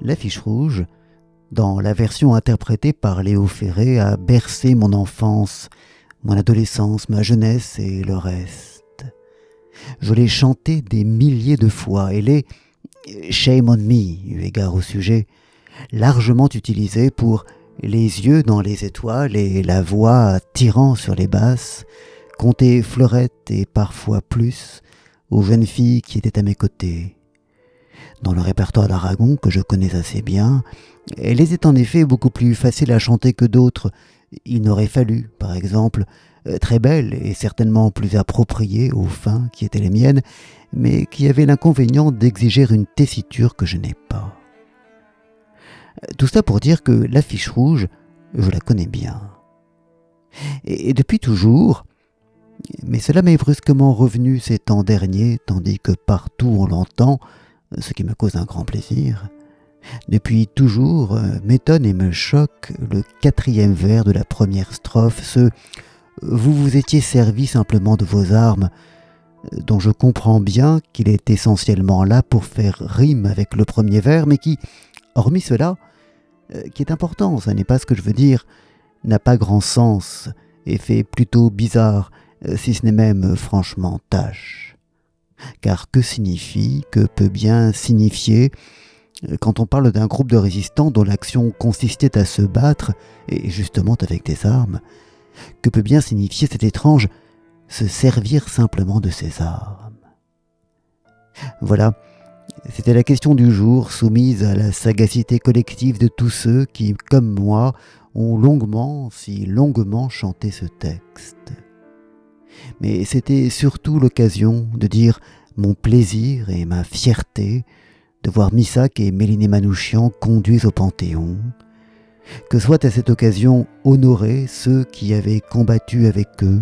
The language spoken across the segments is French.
L'affiche rouge, dans la version interprétée par Léo Ferré, a bercé mon enfance, mon adolescence, ma jeunesse et le reste. Je l'ai chanté des milliers de fois et l'ai, shame on me, eu égard au sujet, largement utilisé pour les yeux dans les étoiles et la voix tirant sur les basses, compter fleurettes et parfois plus aux jeunes filles qui étaient à mes côtés. Dans le répertoire d'Aragon, que je connais assez bien, elle était en effet beaucoup plus facile à chanter que d'autres. Il n'aurait fallu, par exemple, euh, très belle et certainement plus appropriée aux fins qui étaient les miennes, mais qui avait l'inconvénient d'exiger une tessiture que je n'ai pas. Tout ça pour dire que l'affiche rouge, je la connais bien. Et depuis toujours, mais cela m'est brusquement revenu ces temps derniers, tandis que partout on l'entend, ce qui me cause un grand plaisir. Depuis toujours euh, m'étonne et me choque le quatrième vers de la première strophe, ce Vous vous étiez servi simplement de vos armes, dont je comprends bien qu'il est essentiellement là pour faire rime avec le premier vers, mais qui, hormis cela, euh, qui est important, ça n'est pas ce que je veux dire, n'a pas grand sens et fait plutôt bizarre, euh, si ce n'est même franchement tâche. Car que signifie, que peut bien signifier, euh, quand on parle d'un groupe de résistants dont l'action consistait à se battre, et justement avec des armes, que peut bien signifier cet étrange se servir simplement de ses armes Voilà, c'était la question du jour soumise à la sagacité collective de tous ceux qui, comme moi, ont longuement, si longuement chanté ce texte. Mais c'était surtout l'occasion de dire mon plaisir et ma fierté de voir Missak et Méliné Manouchian conduits au Panthéon, que soit à cette occasion honorés ceux qui avaient combattu avec eux.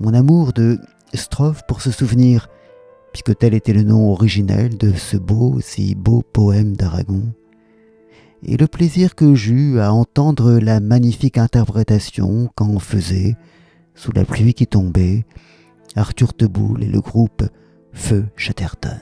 Mon amour de strophe pour se souvenir puisque tel était le nom originel de ce beau, si beau poème d'Aragon, et le plaisir que j'eus à entendre la magnifique interprétation qu'en faisait, sous la pluie qui tombait, Arthur Teboul et le groupe Feu Chatterton.